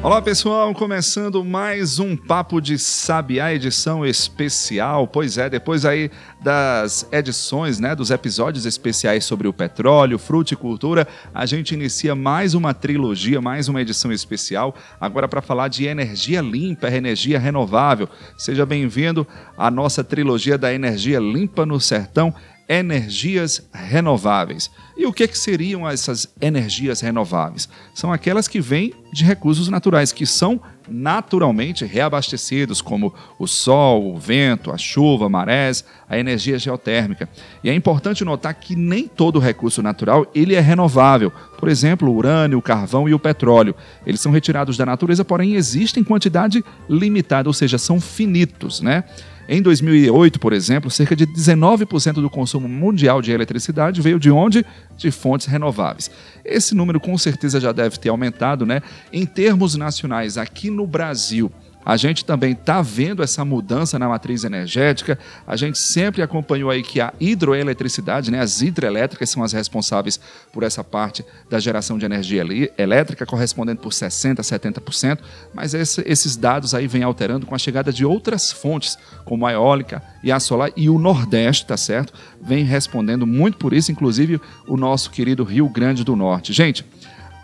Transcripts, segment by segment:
Olá pessoal, começando mais um Papo de Sabiá, edição especial. Pois é, depois aí das edições, né, dos episódios especiais sobre o petróleo, fruticultura, a gente inicia mais uma trilogia, mais uma edição especial, agora para falar de energia limpa, energia renovável. Seja bem-vindo à nossa trilogia da energia limpa no sertão energias renováveis. E o que, que seriam essas energias renováveis? São aquelas que vêm de recursos naturais, que são naturalmente reabastecidos, como o sol, o vento, a chuva, marés, a energia geotérmica. E é importante notar que nem todo recurso natural ele é renovável. Por exemplo, o urânio, o carvão e o petróleo. Eles são retirados da natureza, porém existem quantidade limitada, ou seja, são finitos, né? Em 2008, por exemplo, cerca de 19% do consumo mundial de eletricidade veio de onde? De fontes renováveis. Esse número com certeza já deve ter aumentado, né? Em termos nacionais, aqui no Brasil, a gente também está vendo essa mudança na matriz energética. A gente sempre acompanhou aí que a hidroeletricidade, né, as hidrelétricas são as responsáveis por essa parte da geração de energia elétrica, correspondendo por 60%, 70%, mas esse, esses dados aí vêm alterando com a chegada de outras fontes, como a eólica e a solar, e o Nordeste, tá certo? Vem respondendo muito por isso, inclusive o nosso querido Rio Grande do Norte. Gente,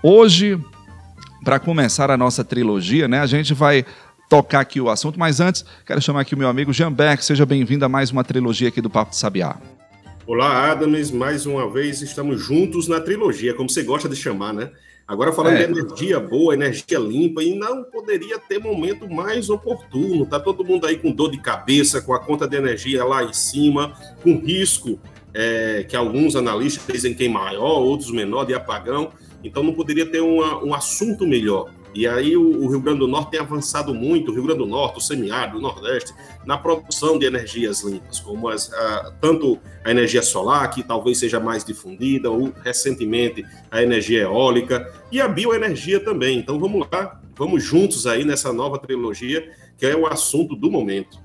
hoje para começar a nossa trilogia, né? A gente vai tocar aqui o assunto, mas antes, quero chamar aqui o meu amigo Jean Beck, seja bem-vindo a mais uma trilogia aqui do Papo de Sabiá. Olá, Adams, mais uma vez estamos juntos na trilogia, como você gosta de chamar, né? Agora falando é. de energia boa, energia limpa, e não poderia ter momento mais oportuno. Tá todo mundo aí com dor de cabeça, com a conta de energia lá em cima, com risco é, que alguns analistas dizem que é maior, outros menor de apagão. Então não poderia ter uma, um assunto melhor. E aí o, o, Rio Grande do Norte tem avançado muito, o Rio Grande do Norte, o semiárido, o Nordeste, na produção de energias limpas, como as, a, tanto a energia solar, que talvez seja mais difundida, ou recentemente a energia eólica e a bioenergia também. Então vamos lá, vamos juntos aí nessa nova trilogia, que é o assunto do momento.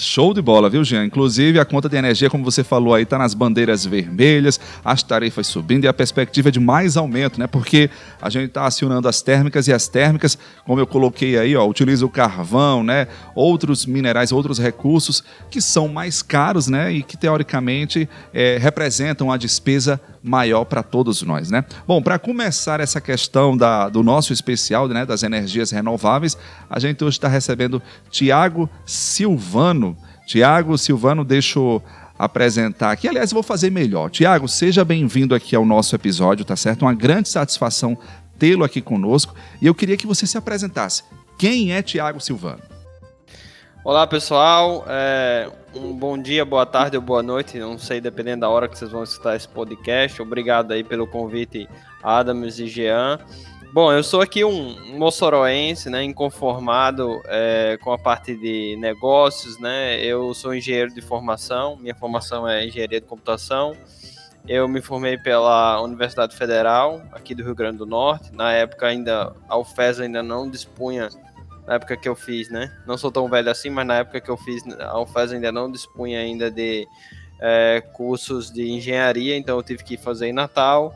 Show de bola, viu, Jean? Inclusive, a conta de energia, como você falou aí, está nas bandeiras vermelhas, as tarifas subindo e a perspectiva é de mais aumento, né? Porque a gente está acionando as térmicas e as térmicas, como eu coloquei aí, ó, utiliza o carvão, né? Outros minerais, outros recursos que são mais caros, né? E que teoricamente é, representam a despesa maior para todos nós, né? Bom, para começar essa questão da, do nosso especial, né, das energias renováveis, a gente hoje está recebendo Tiago Silvano. Tiago Silvano, deixa eu apresentar aqui. Aliás, vou fazer melhor. Tiago, seja bem-vindo aqui ao nosso episódio, tá certo? Uma grande satisfação tê-lo aqui conosco. E eu queria que você se apresentasse. Quem é Tiago Silvano? Olá pessoal, é, um bom dia, boa tarde ou boa noite, não sei, dependendo da hora que vocês vão escutar esse podcast. Obrigado aí pelo convite, Adams e Jean. Bom, eu sou aqui um moçoroense, né, inconformado é, com a parte de negócios, né, eu sou engenheiro de formação, minha formação é engenharia de computação, eu me formei pela Universidade Federal, aqui do Rio Grande do Norte, na época ainda, a UFES ainda não dispunha na época que eu fiz, né? Não sou tão velho assim, mas na época que eu fiz, a UFES ainda não dispunha ainda de é, cursos de engenharia, então eu tive que fazer em Natal.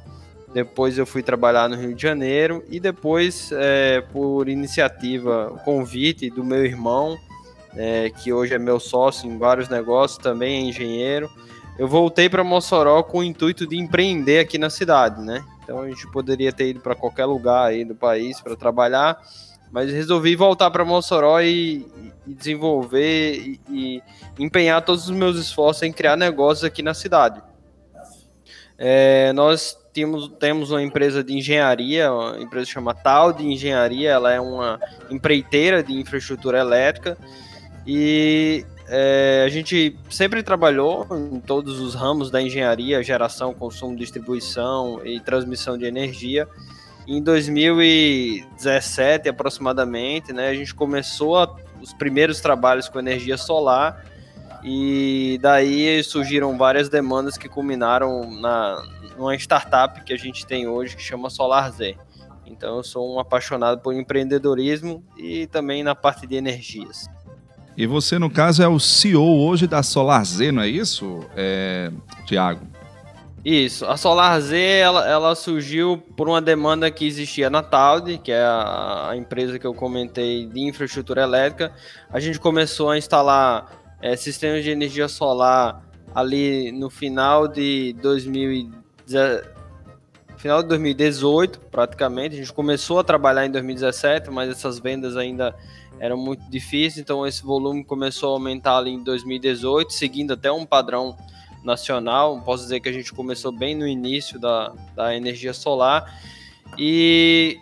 Depois eu fui trabalhar no Rio de Janeiro e depois, é, por iniciativa, convite do meu irmão, é, que hoje é meu sócio em vários negócios, também é engenheiro, eu voltei para Mossoró com o intuito de empreender aqui na cidade, né? Então a gente poderia ter ido para qualquer lugar aí do país para trabalhar, mas resolvi voltar para Mossoró e, e desenvolver e, e, empenhar todos os meus esforços em criar negócios aqui na cidade. É, nós temos, temos uma empresa de engenharia, uma empresa chama Tal de Engenharia, ela é uma empreiteira de infraestrutura elétrica e é, a gente sempre trabalhou em todos os ramos da engenharia, geração, consumo, distribuição e transmissão de energia. Em 2017, aproximadamente, né, a gente começou a, os primeiros trabalhos com energia solar e daí surgiram várias demandas que culminaram na numa startup que a gente tem hoje que chama SolarZ. Então eu sou um apaixonado por empreendedorismo e também na parte de energias. E você, no caso, é o CEO hoje da Solar Z, não é isso, é, Tiago? Isso. A Solar Z ela, ela, surgiu por uma demanda que existia na Talde, que é a, a, empresa que eu comentei de infraestrutura elétrica. A gente começou a instalar é, sistemas de energia solar ali no final de 2017 final de 2018, praticamente. A gente começou a trabalhar em 2017, mas essas vendas ainda eram muito difíceis, então esse volume começou a aumentar ali em 2018, seguindo até um padrão nacional. Posso dizer que a gente começou bem no início da, da energia solar. E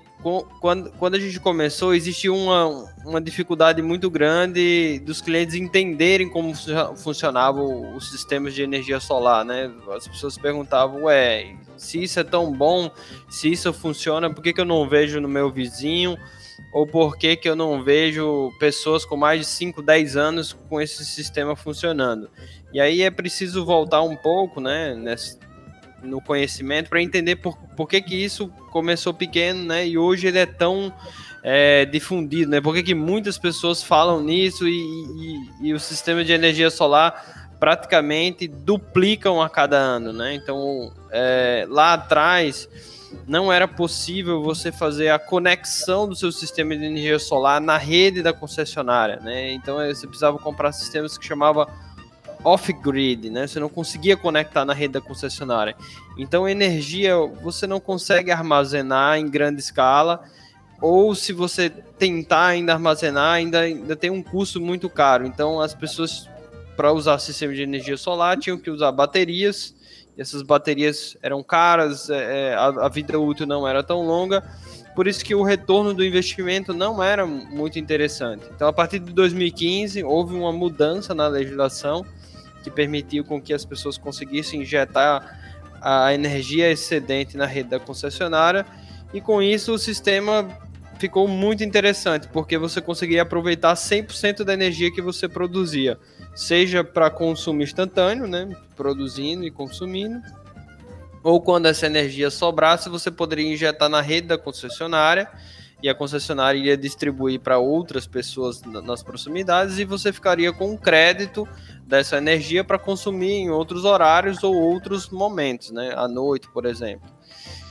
quando, quando a gente começou, existia uma, uma dificuldade muito grande dos clientes entenderem como funcionavam os sistemas de energia solar, né? As pessoas perguntavam, ué, se isso é tão bom, se isso funciona, por que, que eu não vejo no meu vizinho? Ou por que, que eu não vejo pessoas com mais de 5, 10 anos com esse sistema funcionando? E aí é preciso voltar um pouco, né, nesse, no conhecimento para entender por, por que, que isso começou pequeno, né, e hoje ele é tão é, difundido, né? Por que, que muitas pessoas falam nisso e, e, e o sistema de energia solar praticamente duplicam a cada ano, né? Então, é, lá atrás não era possível você fazer a conexão do seu sistema de energia solar na rede da concessionária, né? Então você precisava comprar sistemas que chamava off-grid, né? Você não conseguia conectar na rede da concessionária. Então energia você não consegue armazenar em grande escala, ou se você tentar ainda armazenar, ainda, ainda tem um custo muito caro. Então as pessoas para usar sistema de energia solar tinham que usar baterias, essas baterias eram caras, é, é, a, a, vida útil não era tão longa, por isso que o retorno do investimento não era muito interessante. Então, a partir de 2015, houve uma mudança na legislação que permitiu com que as pessoas conseguissem injetar a energia excedente na rede da concessionária, e com isso o sistema ficou muito interessante, porque você conseguia aproveitar 100% da energia que você produzia seja para consumo instantâneo, né, produzindo e consumindo, ou quando essa energia sobrasse, você poderia injetar na rede da concessionária e a concessionária iria distribuir para outras pessoas nas proximidades e você ficaria com um crédito dessa energia para consumir em outros horários ou outros momentos, né, à noite, por exemplo.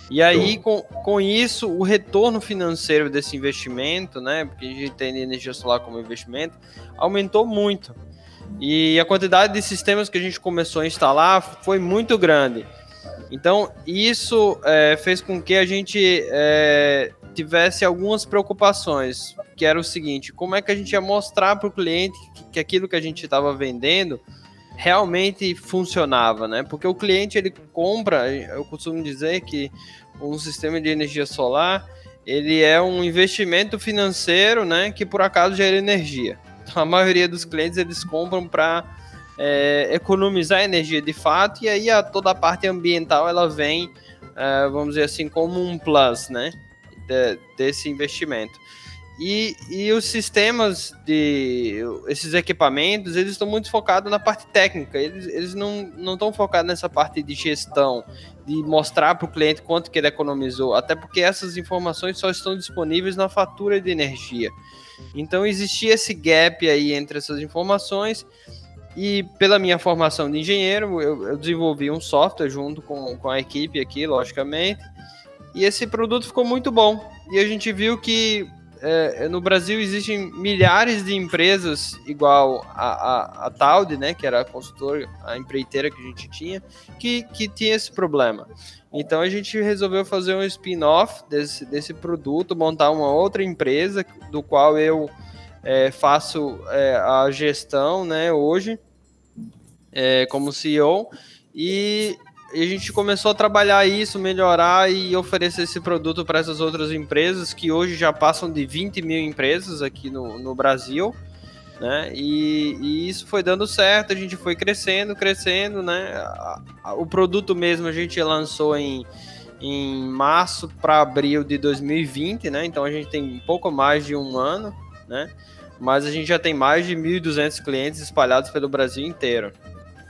E aí, com, com isso, o retorno financeiro desse investimento, né, porque a gente tem energia solar como investimento, aumentou muito. E a quantidade de sistemas que a gente começou a instalar foi muito grande. Então, isso é, fez com que a gente é, tivesse algumas preocupações, que era o seguinte: como é que a gente ia mostrar para o cliente que, que aquilo que a gente estava vendendo realmente funcionava, né? Porque o cliente ele compra, eu costumo dizer que um sistema de energia solar ele é um investimento financeiro, né? Que por acaso gera energia a maioria dos clientes eles compram para é, economizar energia de fato e aí a, toda a parte ambiental ela vem, é, vamos dizer assim, como um plus, né, de, desse investimento. E, e os sistemas de esses equipamentos, eles estão muito focados na parte técnica, eles, eles não estão focados nessa parte de gestão, de mostrar para o cliente quanto que ele economizou, até porque essas informações só estão disponíveis na fatura de energia. Então existia esse gap aí entre essas informações e pela minha formação de engenheiro, eu, eu, desenvolvi um software junto com, com a equipe aqui, logicamente, e esse produto ficou muito bom. E a gente viu que é, no Brasil existem milhares de empresas igual a, a, a né, que era a consultora, a empreiteira que a gente tinha, que, que tinha esse problema. Então a gente resolveu fazer um spin-off desse, desse produto, montar uma outra empresa do qual eu é, faço é, a gestão né, hoje é, como CEO e a gente começou a trabalhar isso, melhorar e oferecer esse produto para essas outras empresas que hoje já passam de 20 mil empresas aqui no, no Brasil né? E, e, isso foi dando certo, a gente foi crescendo, crescendo, né? O produto mesmo a gente lançou em, em março para abril de 2020, né? Então a gente tem um pouco mais de um ano, né? Mas a gente já tem mais de 1.200 clientes espalhados pelo Brasil inteiro.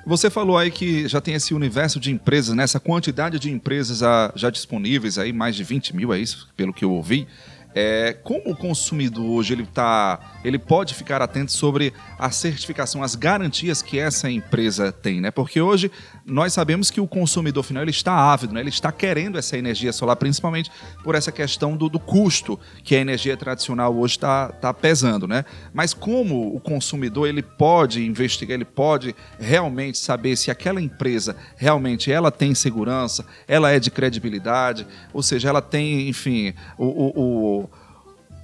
Você falou aí que já tem esse universo de empresas, né? essa quantidade de empresas já disponíveis, aí mais de 20 mil, é isso, pelo que eu ouvi. É, como o consumidor hoje ele tá, ele pode ficar atento sobre a certificação, as garantias que essa empresa tem, né? Porque hoje nós sabemos que o consumidor final ele está ávido, né? Ele está querendo essa energia solar, principalmente por essa questão do, do custo que a energia tradicional hoje está tá pesando, né? Mas como o consumidor ele pode investigar, ele pode realmente saber se aquela empresa realmente ela tem segurança, ela é de credibilidade, ou seja, ela tem, enfim, o, o, o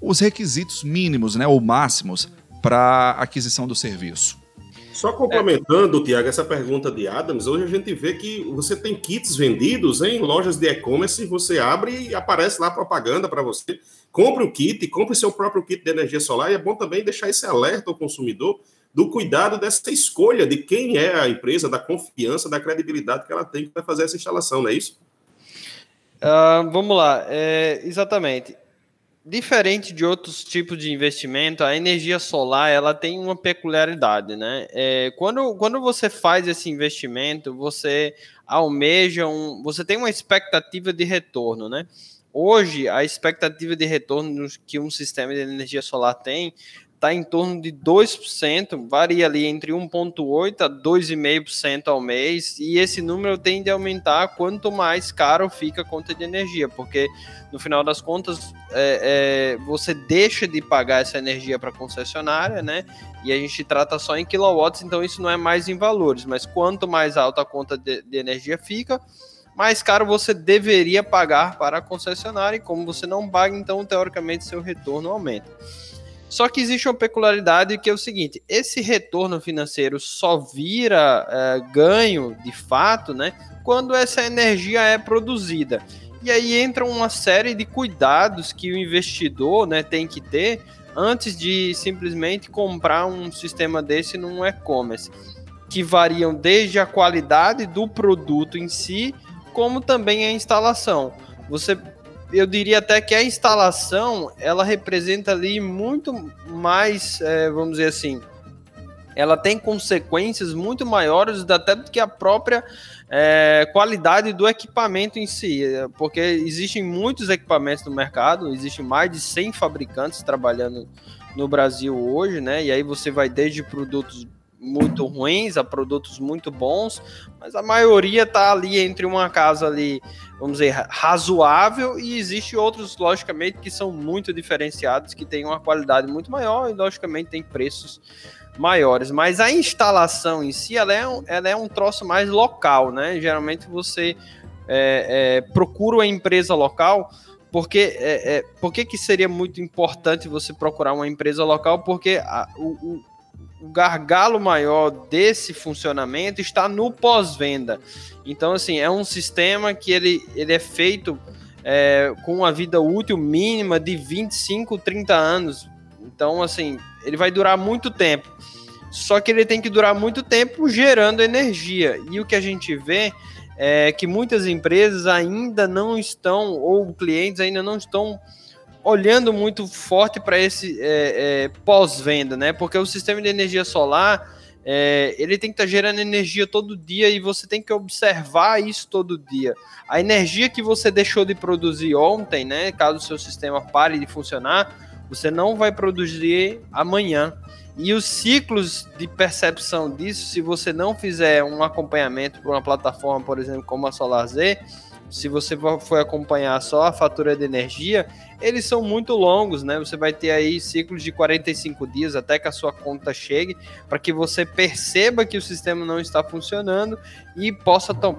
os requisitos mínimos né, ou máximos para aquisição do serviço. Só complementando, é. Tiago, essa pergunta de Adams, hoje a gente vê que você tem kits vendidos em lojas de e-commerce, você abre e aparece lá propaganda para você. Compre o kit, compre seu próprio kit de energia solar, e é bom também deixar esse alerta ao consumidor do cuidado dessa escolha de quem é a empresa, da confiança, da credibilidade que ela tem para fazer essa instalação, não é isso? Uh, vamos lá, é, exatamente diferente de outros tipos de investimento, a energia solar ela tem uma peculiaridade, né? É, quando, quando você faz esse investimento, você almeja um, você tem uma expectativa de retorno, né? Hoje, a expectativa de retorno que um sistema de energia solar tem está em torno de 2%, varia ali entre 1,8% a 2,5% ao mês, e esse número tende a aumentar quanto mais caro fica a conta de energia, porque no final das contas é, é, você deixa de pagar essa energia para a concessionária, né? E a gente trata só em quilowatts, então isso não é mais em valores, mas quanto mais alta a conta de, de energia fica, mais caro você deveria pagar para a concessionária, e como você não paga, então teoricamente seu retorno aumenta. Só que existe uma peculiaridade que é o seguinte: esse retorno financeiro só vira é, ganho de fato, né? Quando essa energia é produzida. E aí entra uma série de cuidados que o investidor né, tem que ter antes de simplesmente comprar um sistema desse num e-commerce, que variam desde a qualidade do produto em si, como também a instalação. Você eu diria até que a instalação ela representa ali muito mais, é, vamos dizer assim, ela tem consequências muito maiores até do que a própria é, qualidade do equipamento em si, porque existem muitos equipamentos no mercado, existem mais de 100 fabricantes trabalhando no Brasil hoje, né? E aí você vai desde produtos muito ruins a produtos muito bons, mas a maioria está ali entre uma casa ali, vamos dizer, razoável e existe outros, logicamente, que são muito diferenciados, que têm uma qualidade muito maior e, logicamente, tem preços maiores. Mas a instalação em si, ela é um, ela é um troço mais local, né? Geralmente você é, é, procura uma empresa local porque, é, é, por que, que seria muito importante você procurar uma empresa local? Porque a, o, o gargalo maior desse funcionamento está no pós-venda. Então, assim, é um sistema que ele, ele é feito é, com uma vida útil mínima de 25, 30 anos. Então, assim, ele vai durar muito tempo. Só que ele tem que durar muito tempo gerando energia. E o que a gente vê é que muitas empresas ainda não estão, ou clientes ainda não estão olhando muito forte para esse é, é, pós-venda, né? Porque o sistema de energia solar é, ele tem que estar tá gerando energia todo dia e você tem que observar isso todo dia. A energia que você deixou de produzir ontem, né? Caso o seu sistema pare de funcionar, você não vai produzir amanhã. E os ciclos de percepção disso, se você não fizer um acompanhamento para uma plataforma, por exemplo, como a SolarZ, se você for acompanhar só a fatura de energia, eles são muito longos, né? Você vai ter aí ciclos de 45 dias até que a sua conta chegue, para que você perceba que o sistema não está funcionando e possa to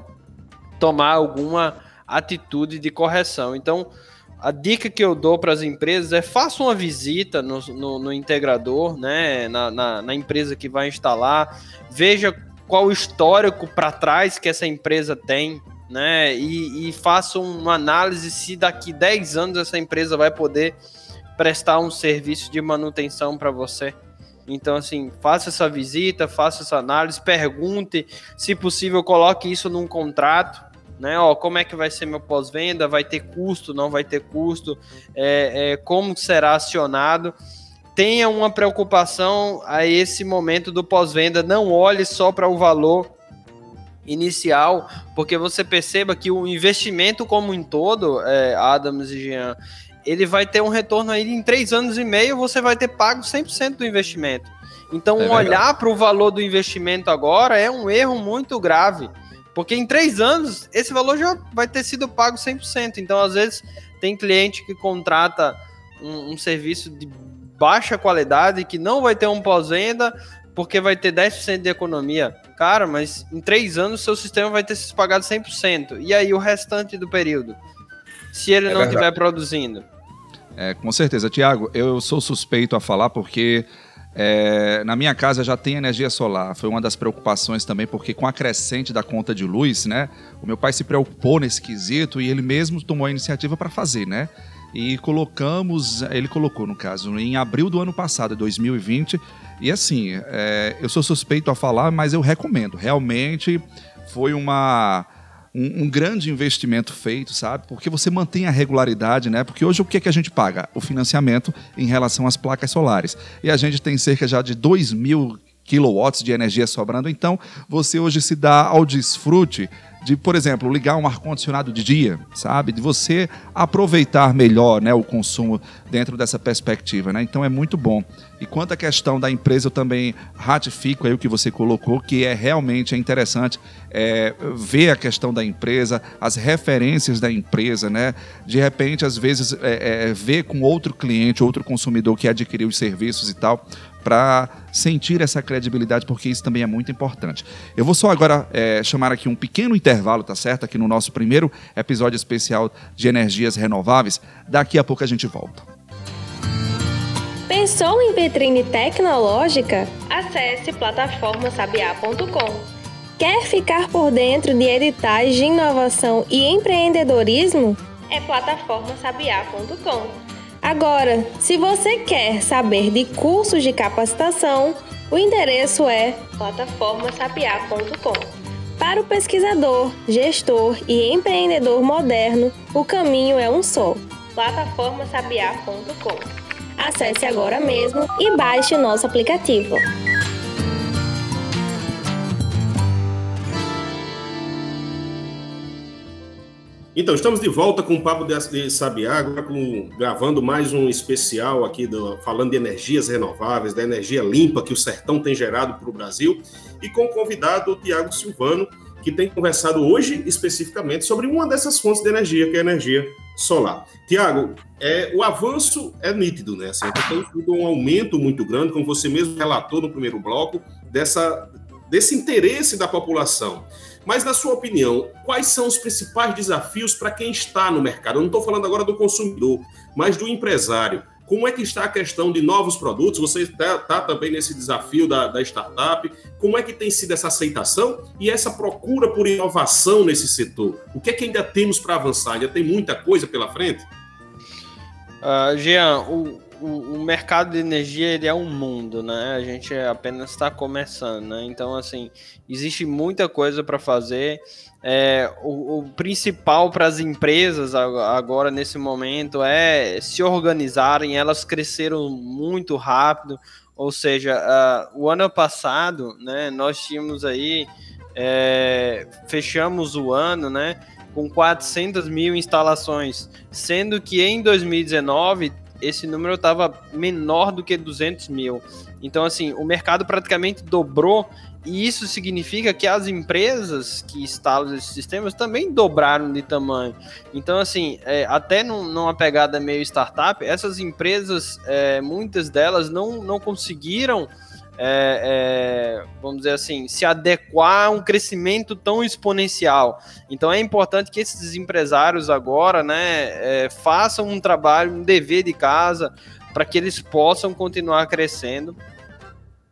tomar alguma atitude de correção. Então, a dica que eu dou para as empresas é faça uma visita no, no, no integrador, né? Na, na, na empresa que vai instalar, veja qual o histórico para trás que essa empresa tem né? E, e faça uma análise se daqui 10 anos essa empresa vai poder prestar um serviço de manutenção para você. Então, assim, faça essa visita, faça essa análise, pergunte, se possível, coloque isso num contrato, né? Ó, como é que vai ser meu pós-venda? Vai ter custo? Não vai ter custo? É, é, como será acionado? Tenha uma preocupação a esse momento do pós-venda. Não olhe só para o valor inicial, porque você perceba que o investimento como um todo, é, Adams e Jean, ele vai ter um retorno aí em três anos e meio, você vai ter pago 100% do investimento. Então, é olhar para o valor do investimento agora é um erro muito grave, porque em três anos esse valor já vai ter sido pago 100%. Então, às vezes, tem cliente que contrata um, um serviço de baixa qualidade que não vai ter um pós-venda porque vai ter 10% de economia. Cara, mas em três anos seu sistema vai ter se pagado 100%. E aí o restante do período? Se ele é não estiver produzindo. É, com certeza. Tiago, eu sou suspeito a falar porque é, na minha casa já tem energia solar. Foi uma das preocupações também, porque com a crescente da conta de luz, né? O meu pai se preocupou nesse quesito e ele mesmo tomou a iniciativa para fazer, né? E colocamos, ele colocou no caso, em abril do ano passado, 2020, e assim, é, eu sou suspeito a falar, mas eu recomendo. Realmente foi uma, um, um, grande investimento feito, sabe? Porque você mantém a regularidade, né? Porque hoje o que, é que a gente paga? O financiamento em relação às placas solares. E a gente tem cerca já de 2 mil quilowatts de energia sobrando, então você hoje se dá ao desfrute de, por exemplo, ligar um ar-condicionado de dia, sabe? De você aproveitar melhor né, o consumo dentro dessa perspectiva, né? Então é muito bom. E quanto à questão da empresa, eu também ratifico aí o que você colocou, que é realmente é interessante é, ver a questão da empresa, as referências da empresa, né? De repente, às vezes, é, é, ver com outro cliente, outro consumidor que adquiriu os serviços e tal, para sentir essa credibilidade, porque isso também é muito importante. Eu vou só agora é, chamar aqui um pequeno intervalo, tá certo? Aqui no nosso primeiro episódio especial de energias renováveis. Daqui a pouco a gente volta. Pensou em vitrine tecnológica? Acesse plataformasabiá.com. Quer ficar por dentro de editais de inovação e empreendedorismo? É plataformasabiá.com. Agora, se você quer saber de cursos de capacitação, o endereço é plataformasapiar.com. Para o pesquisador, gestor e empreendedor moderno, o caminho é um só: plataformasapiar.com. Acesse agora mesmo e baixe nosso aplicativo. Então, estamos de volta com o Papo de Sabiá, agora com, gravando mais um especial aqui, do, falando de energias renováveis, da energia limpa que o sertão tem gerado para o Brasil, e com o convidado, Tiago Silvano, que tem conversado hoje especificamente sobre uma dessas fontes de energia, que é a energia solar. Tiago, é, o avanço é nítido, né? Assim, tem um aumento muito grande, como você mesmo relatou no primeiro bloco, dessa, desse interesse da população. Mas, na sua opinião, quais são os principais desafios para quem está no mercado? Eu não estou falando agora do consumidor, mas do empresário. Como é que está a questão de novos produtos? Você está tá também nesse desafio da, da, startup. Como é que tem sido essa aceitação e essa procura por inovação nesse setor? O que é que ainda temos para avançar? Ainda tem muita coisa pela frente? Uh, Jean, o, o, o, mercado de energia ele é um mundo, né? A gente apenas está começando, né? Então, assim, existe muita coisa para fazer. É, o, o principal para as empresas agora nesse momento é se organizarem. Elas cresceram muito rápido, ou seja, uh, o ano passado, né? Nós tínhamos aí é, fechamos o ano, né? Com 400 mil instalações, sendo que em 2019 esse número estava menor do que 200 mil. Então, assim, o mercado praticamente dobrou e isso significa que as empresas que instalam esses sistemas também dobraram de tamanho. Então, assim, é, até num, numa pegada meio startup, essas empresas, é, muitas delas não, não conseguiram é, é, vamos dizer assim, se adequar a um crescimento tão exponencial. Então é importante que esses empresários agora, né, é, façam um trabalho, um dever de casa, para que eles possam continuar crescendo.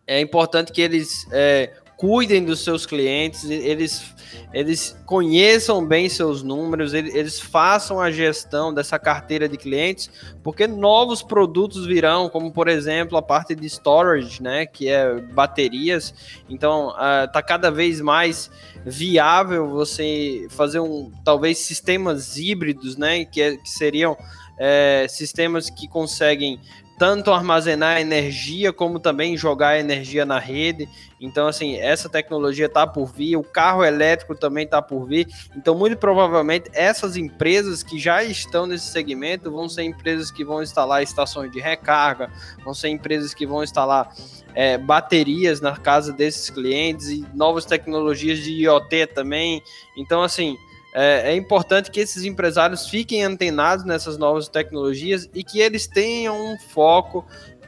É importante que eles é, cuidem dos seus clientes, eles, eles conheçam bem seus números, eles façam a gestão dessa carteira de clientes, porque novos produtos virão, como por exemplo a parte de storage, né, que é baterias. Então, uh, tá cada vez mais viável você fazer um talvez sistemas híbridos, né, que, é, que seriam é, sistemas que conseguem tanto armazenar energia como também jogar energia na rede. Então, assim, essa tecnologia está por vir, o carro elétrico também está por vir. Então, muito provavelmente, essas empresas que já estão nesse segmento vão ser empresas que vão instalar estações de recarga, vão ser empresas que vão instalar é, baterias na casa desses clientes e novas tecnologias de IoT também. Então, assim, é, é, importante que esses empresários fiquem antenados nessas novas tecnologias e que eles tenham um foco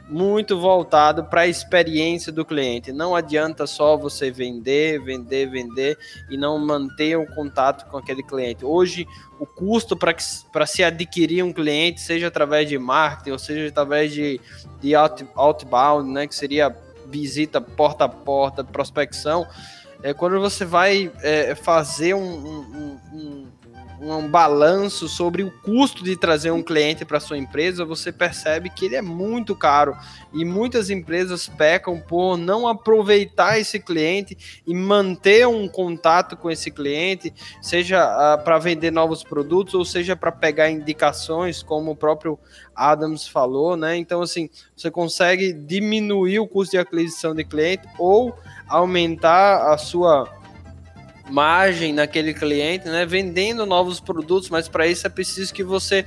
muito voltado para a experiência do cliente. Não adianta só você vender, vender, vender e não manter um contato com aquele cliente. Hoje, o custo para se adquirir um cliente, seja através de marketing ou seja através de, de out, outbound, né, que seria visita porta a porta, prospecção, é quando você vai é, fazer um, um, um, um, balanço sobre o custo de trazer um cliente para sua empresa, você percebe que ele é muito caro e muitas empresas pecam por não aproveitar esse cliente e manter um contato com esse cliente, seja uh, ah, para vender novos produtos ou seja para pegar indicações, como o próprio Adams falou, né? Então, assim, você consegue diminuir o custo de aquisição de cliente ou aumentar a sua margem naquele cliente, né? Vendendo novos produtos, mas para isso é preciso que você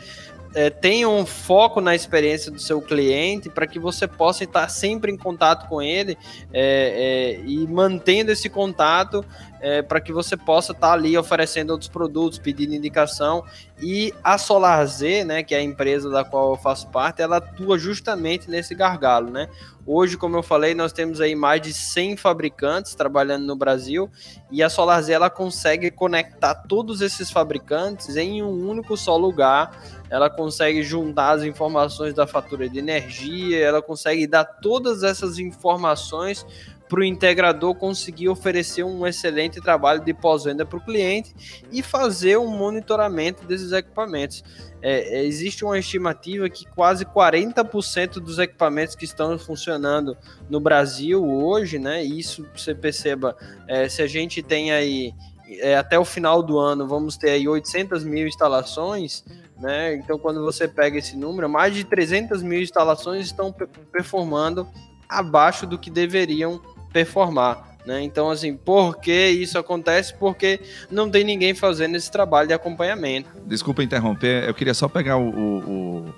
é, tenha um foco na experiência do seu cliente para que você possa estar sempre em contato com ele é, é, e mantendo esse contato é, para que você possa estar ali oferecendo outros produtos, pedindo indicação. E a SolarZ, né, que é a empresa da qual eu faço parte, ela atua justamente nesse gargalo, né? Hoje, como eu falei, nós temos aí mais de 100 fabricantes trabalhando no Brasil e a SolarZ ela consegue conectar todos esses fabricantes em um único só lugar. Ela consegue juntar as informações da fatura de energia, ela consegue dar todas essas informações para o integrador conseguir oferecer um excelente trabalho de pós-venda para o cliente e fazer um monitoramento desses equipamentos. É, é existe uma estimativa que quase 40% dos equipamentos que estão funcionando no Brasil hoje, né? Isso você perceba, é, se a gente tem aí é, até o final do ano, vamos ter aí 800 mil instalações, né? Então, quando você pega esse número, mais de 300 mil instalações estão performando abaixo do que deveriam performar. Né? Então, assim, por que isso acontece? Porque não tem ninguém fazendo esse trabalho de acompanhamento. Desculpa interromper, eu queria só pegar o, o,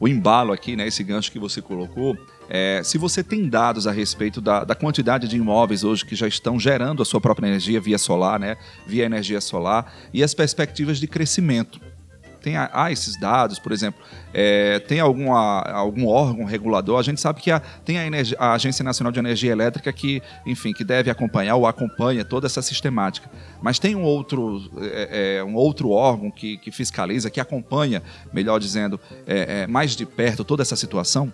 o embalo aqui, né? Esse gancho que você colocou. É, se você tem dados a respeito da, da, quantidade de imóveis hoje que já estão gerando a sua própria energia via solar, né? Via energia solar, e as perspectivas de crescimento tem há esses dados, por exemplo, é, tem alguma, algum órgão regulador? A gente sabe que a, tem a, a, Agência Nacional de Energia Elétrica que, enfim, que deve acompanhar ou acompanha toda essa sistemática. Mas tem um outro, é, é, um outro órgão que, que, fiscaliza, que acompanha, melhor dizendo, é, é, mais de perto toda essa situação?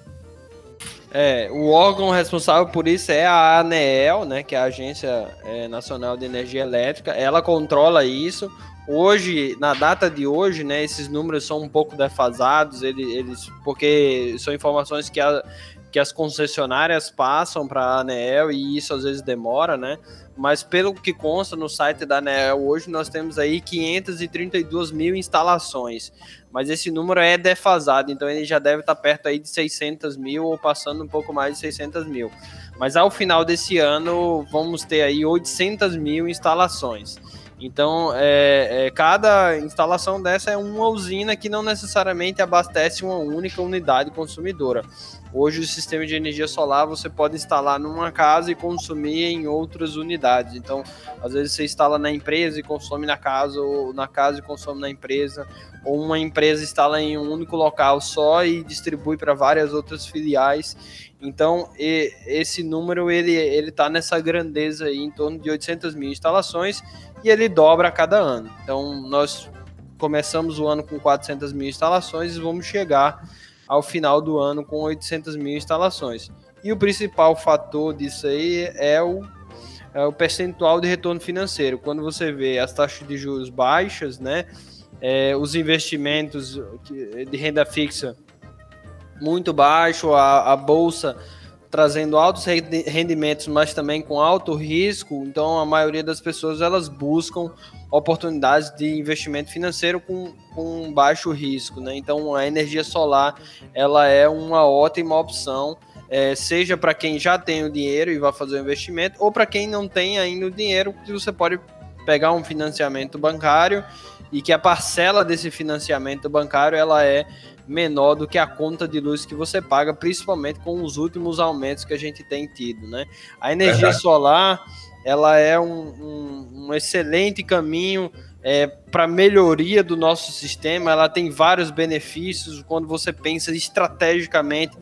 É, o órgão responsável por isso é a ANEEL, né, que é a Agência é, Nacional de Energia Elétrica. Ela controla isso. Hoje, na data de hoje, né, esses números são um pouco defasados, eles, porque são informações que, a, que as concessionárias passam para a ANEEL e isso às vezes demora, né? Mas pelo que consta no site da ANEEL hoje, nós temos aí 532 mil instalações. Mas esse número é defasado, então ele já deve estar perto aí de 600 mil ou passando um pouco mais de 600 mil. Mas ao final desse ano, vamos ter aí 800 mil instalações. Então, é, é, cada instalação dessa é uma usina que não necessariamente abastece uma única unidade consumidora. Hoje, o sistema de energia solar você pode instalar numa casa e consumir em outras unidades. Então, às vezes você instala na empresa e consome na casa, ou na casa e consome na empresa, ou uma empresa instala em um único local só e distribui para várias outras filiais. Então, esse número ele ele está nessa grandeza aí, em torno de 800 mil instalações e ele dobra a cada ano. Então, nós começamos o ano com 400 mil instalações e vamos chegar ao final do ano com 800 mil instalações. E o principal fator disso aí é o, é o percentual de retorno financeiro. Quando você vê as taxas de juros baixas, né, é, os investimentos de renda fixa muito baixo, a, a bolsa trazendo altos rendimentos, mas também com alto risco, então a maioria das pessoas elas buscam oportunidades de investimento financeiro com, com baixo risco, né? Então a energia solar ela é uma ótima opção, é, seja para quem já tem o dinheiro e vai fazer o investimento, ou para quem não tem ainda o dinheiro, que você pode pegar um financiamento bancário e que a parcela desse financiamento bancário ela é menor do que a conta de luz que você paga, principalmente com os últimos aumentos que a gente tem tido, né? A energia Verdade. solar, ela é um, um, um excelente caminho é, para melhoria do nosso sistema, ela tem vários benefícios quando você pensa estrategicamente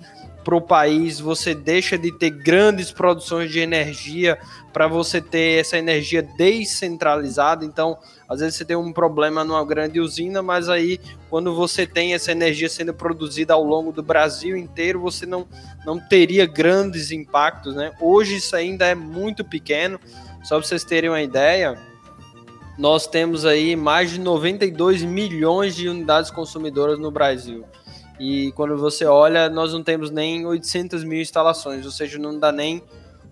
para o país, você deixa de ter grandes produções de energia para você ter essa energia descentralizada. Então, às vezes você tem um problema numa grande usina, mas aí quando você tem essa energia sendo produzida ao longo do Brasil inteiro, você não, não teria grandes impactos, né? Hoje isso ainda é muito pequeno. Só para vocês terem uma ideia, nós temos aí mais de 92 milhões de unidades consumidoras no Brasil. E quando você olha, nós não temos nem 800 mil instalações, ou seja, não dá nem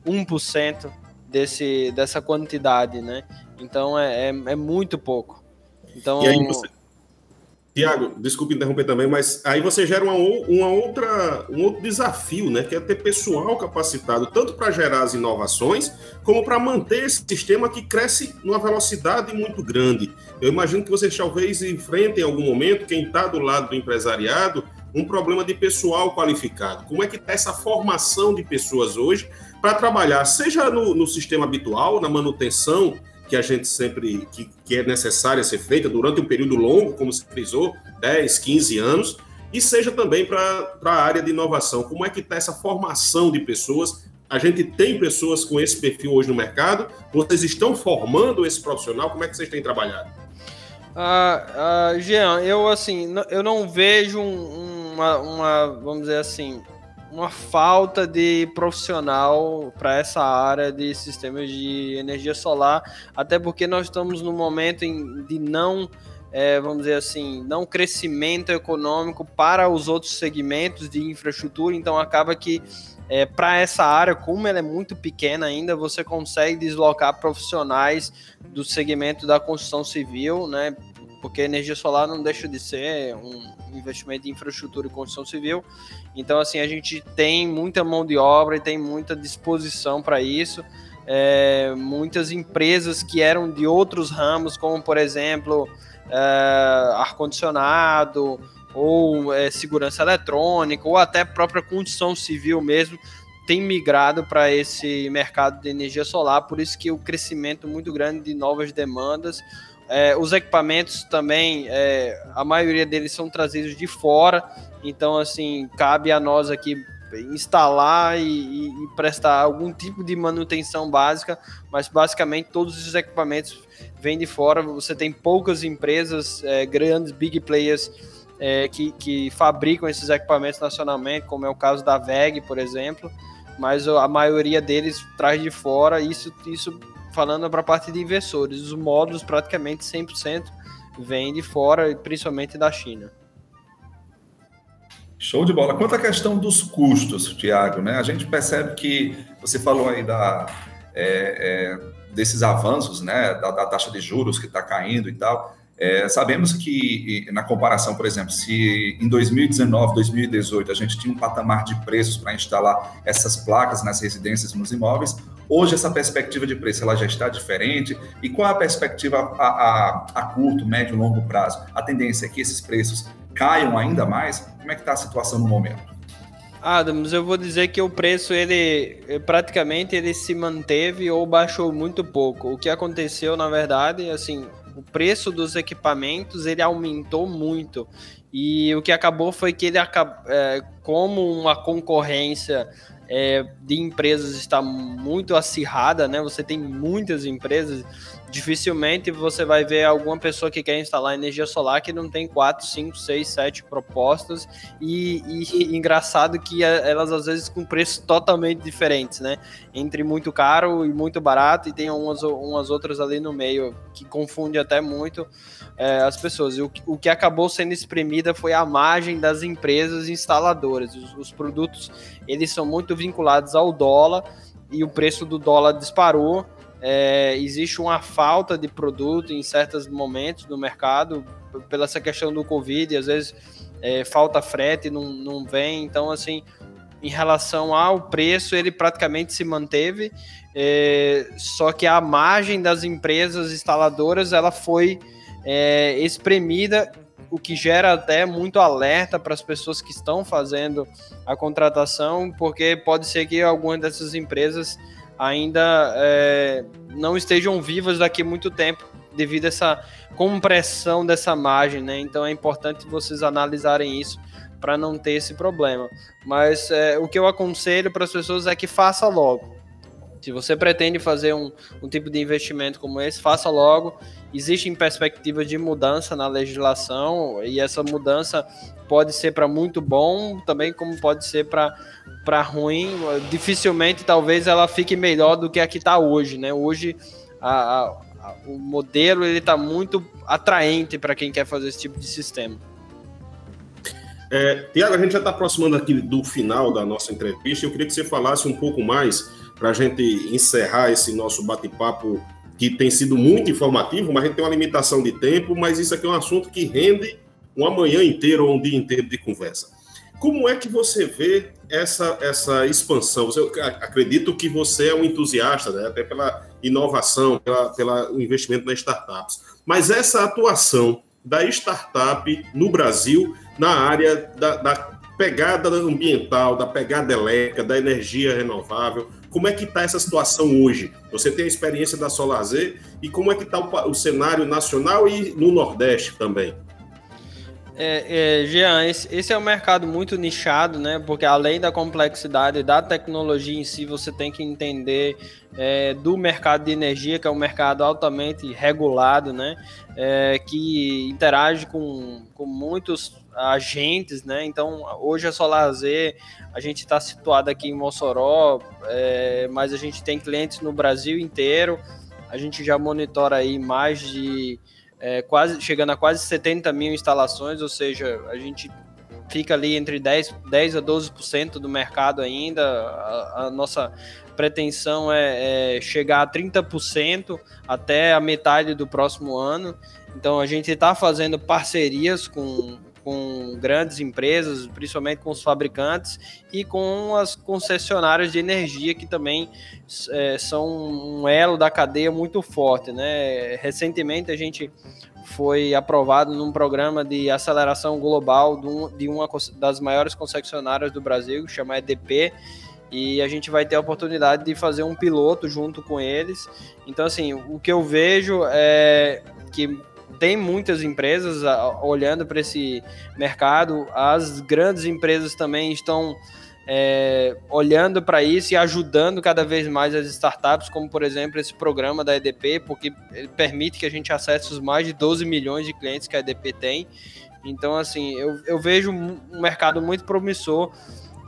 1% desse, dessa quantidade, né? Então é, é, é muito pouco. Então, e aí você, Tiago, desculpe interromper também, mas aí você gera uma, uma outra, um outro desafio, né? Que é ter pessoal capacitado tanto para gerar as inovações, como para manter esse sistema que cresce numa velocidade muito grande. Eu imagino que vocês talvez enfrentem em algum momento, quem está do lado do empresariado, um problema de pessoal qualificado. Como é que está essa formação de pessoas hoje para trabalhar, seja no, no, sistema habitual, na manutenção que a gente sempre que, que é necessária ser feita durante um período longo, como se frisou, 10, 15 anos, e seja também para a área de inovação. Como é que está essa formação de pessoas? A gente tem pessoas com esse perfil hoje no mercado. Vocês estão formando esse profissional? Como é que vocês têm trabalhado? Ah, ah, Jean, eu assim, eu não vejo um, uma, uma, vamos dizer assim, uma falta de profissional para essa área de sistemas de energia solar, até porque nós estamos no momento de não, é, vamos dizer assim, não crescimento econômico para os outros segmentos de infraestrutura, então acaba que é, para essa área, como ela é muito pequena ainda, você consegue deslocar profissionais do segmento da construção civil, né? Porque energia solar não deixa de ser um investimento em infraestrutura e construção civil. Então, assim, a gente tem muita mão de obra e tem muita disposição para isso. É, muitas empresas que eram de outros ramos, como por exemplo é, ar-condicionado ou é, segurança eletrônica ou até própria construção civil mesmo, tem migrado para esse mercado de energia solar, por isso que o crescimento muito grande de novas demandas é, os equipamentos também, é, a maioria deles são trazidos de fora, então assim cabe a nós aqui instalar e, e, prestar algum tipo de manutenção básica, mas basicamente todos os equipamentos vêm de fora. Você tem poucas empresas, é, grandes big players é, que, que fabricam esses equipamentos nacionalmente, como é o caso da VEG, por exemplo, mas a maioria deles traz de fora. Isso, isso falando para a parte de investidores, os módulos praticamente 100% vêm de fora, principalmente da China. Show de bola. Quanto à questão dos custos, Tiago, né? A gente percebe que você falou aí da, é, é, desses avanços, né? Da, da, taxa de juros que está caindo e tal. É, sabemos que, na comparação, por exemplo, se em 2019, 2018 a gente tinha um patamar de preços para instalar essas placas nas residências, nos imóveis, hoje essa perspectiva de preço ela já está diferente. E qual a perspectiva a, a, a curto, médio longo prazo? A tendência é que esses preços caiam ainda mais? Como é que está a situação no momento? Adams, eu vou dizer que o preço ele praticamente ele se manteve ou baixou muito pouco. O que aconteceu, na verdade, assim, o preço dos equipamentos ele aumentou muito e o que acabou foi que ele é, como uma concorrência é, de empresas está muito acirrada, né? Você tem muitas empresas dificilmente você vai ver alguma pessoa que quer instalar energia solar que não tem 4, 5, 6, 7 propostas e, e, engraçado que elas às vezes com preços totalmente diferentes, né? Entre muito caro e muito barato e tem umas, umas outras ali no meio que confunde até muito é, as pessoas. O, o que acabou sendo espremida foi a margem das empresas instaladoras. Os, os produtos eles são muito vinculados ao dólar e o preço do dólar disparou é, existe uma falta de produto em certos momentos no mercado, pela essa questão do Covid, às vezes é, falta frete, não, não vem. Então, assim, em relação ao preço, ele praticamente se manteve, é, só que a margem das empresas instaladoras ela foi é, espremida, o que gera até muito alerta para as pessoas que estão fazendo a contratação, porque pode ser que algumas dessas empresas ainda é, não estejam vivas daqui a muito tempo devido a essa compressão dessa margem, né? Então é importante vocês analisarem isso para não ter esse problema. Mas é, o que eu aconselho para as pessoas é que faça logo. Se você pretende fazer um, um tipo de investimento como esse, faça logo. Existem perspectivas de mudança na legislação e essa mudança pode ser para muito bom, também como pode ser para ruim. Dificilmente, talvez ela fique melhor do que a que está hoje, né? Hoje a, a, o modelo ele está muito atraente para quem quer fazer esse tipo de sistema. É, Tiago, a gente já está aproximando aqui do final da nossa entrevista. Eu queria que você falasse um pouco mais para a gente encerrar esse nosso bate-papo que tem sido muito informativo, mas a gente tem uma limitação de tempo, mas isso aqui é um assunto que rende uma manhã inteira ou um dia inteiro de conversa. Como é que você vê essa, essa expansão? Você, acredito que você é um entusiasta, né? até pela inovação, pela, pelo investimento nas startups. Mas essa atuação da startup no Brasil na área da, da pegada ambiental, da pegada elétrica, da energia renovável, como é que está essa situação hoje? Você tem a experiência da Solazer e como é que está o, o cenário nacional e no Nordeste também? É, é, Jean, esse, esse, é um mercado muito nichado, né? Porque além da complexidade da tecnologia em si, você tem que entender é, do mercado de energia, que é um mercado altamente regulado, né? É, que interage com, com muitos agentes, né? Então, hoje a Solazer, a gente está situado aqui em Mossoró, é, mas a gente tem clientes no Brasil inteiro. A gente já monitora aí mais de é, quase chegando a quase 70 mil instalações, ou seja, a gente fica ali entre 10, 10 a 12% do mercado ainda. A, a nossa pretensão é, é, chegar a 30% até a metade do próximo ano. Então a gente está fazendo parcerias com, com grandes empresas, principalmente com os fabricantes e com as concessionárias de energia que também é, são um elo da cadeia muito forte, né? Recentemente a gente foi aprovado num programa de aceleração global de uma das maiores concessionárias do Brasil, que chama EDP, e a gente vai ter a oportunidade de fazer um piloto junto com eles. Então, assim, o que eu vejo é que tem muitas empresas olhando para esse mercado, as grandes empresas também estão é, olhando para isso e ajudando cada vez mais as startups, como por exemplo esse programa da EDP, porque ele permite que a gente acesse os mais de 12 milhões de clientes que a EDP tem. Então, assim, eu, eu vejo um mercado muito promissor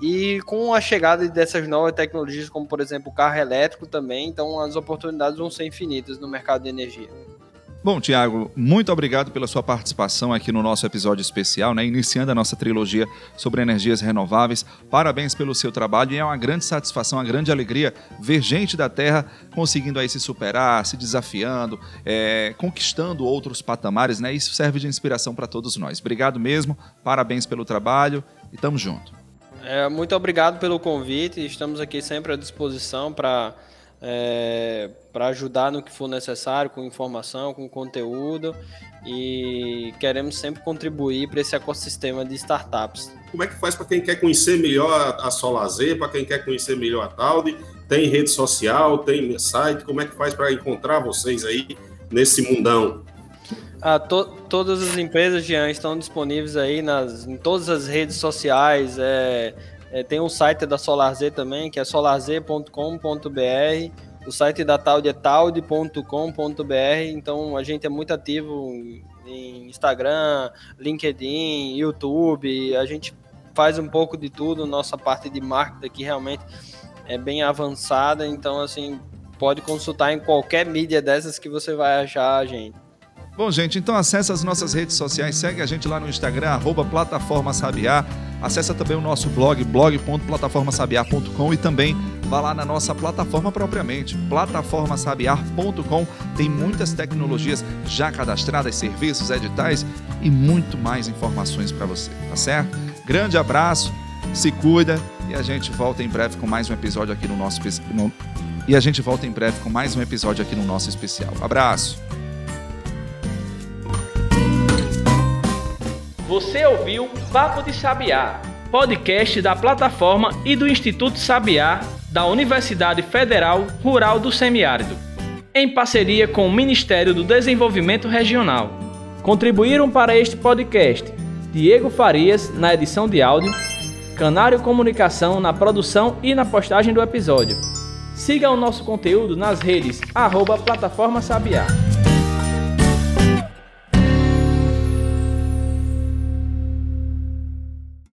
e com a chegada dessas novas tecnologias, como por exemplo o carro elétrico também, então as oportunidades vão ser infinitas no mercado de energia. Bom, Tiago, muito obrigado pela sua participação aqui no nosso episódio especial, né? iniciando a nossa trilogia sobre energias renováveis. Parabéns pelo seu trabalho e é uma grande satisfação, uma grande alegria ver gente da Terra conseguindo aí se superar, se desafiando, é, conquistando outros patamares. Né? Isso serve de inspiração para todos nós. Obrigado mesmo, parabéns pelo trabalho e tamo junto. É, muito obrigado pelo convite, estamos aqui sempre à disposição para é, para ajudar no que for necessário, com informação, com conteúdo e queremos sempre contribuir para esse ecossistema de startups. Como é que faz para quem quer conhecer melhor a Solazer, para quem quer conhecer melhor a Talde? Tem rede social, tem site, como é que faz para encontrar vocês aí nesse mundão? Ah, to, todas as empresas, Jean, estão disponíveis aí nas, em todas as redes sociais, é, é, tem um site da SolarZ também, que é solarz.com.br. O site da Taude é taude.com.br, então a gente é muito ativo em Instagram, LinkedIn, YouTube, a gente faz um pouco de tudo, nossa parte de marketing aqui realmente é bem avançada, então assim, pode consultar em qualquer mídia dessas que você vai achar a gente. Bom, gente, então acesse as nossas redes sociais, segue a gente lá no Instagram, arroba Plataforma Sabiá. Acesse também o nosso blog, blog.plataformasabiá.com e também vá lá na nossa plataforma propriamente, plataformasabiar.com. Tem muitas tecnologias já cadastradas, serviços, editais e muito mais informações para você, tá certo? Grande abraço, se cuida e a gente volta em breve com mais um episódio aqui no nosso no... e a gente volta em breve com mais um episódio aqui no nosso especial. Abraço. Você ouviu Papo de Sabiá, podcast da plataforma e do Instituto Sabiá da Universidade Federal Rural do Semiárido, em parceria com o Ministério do Desenvolvimento Regional. Contribuíram para este podcast Diego Farias na edição de áudio, Canário Comunicação na produção e na postagem do episódio. Siga o nosso conteúdo nas redes arroba Plataforma Sabiá.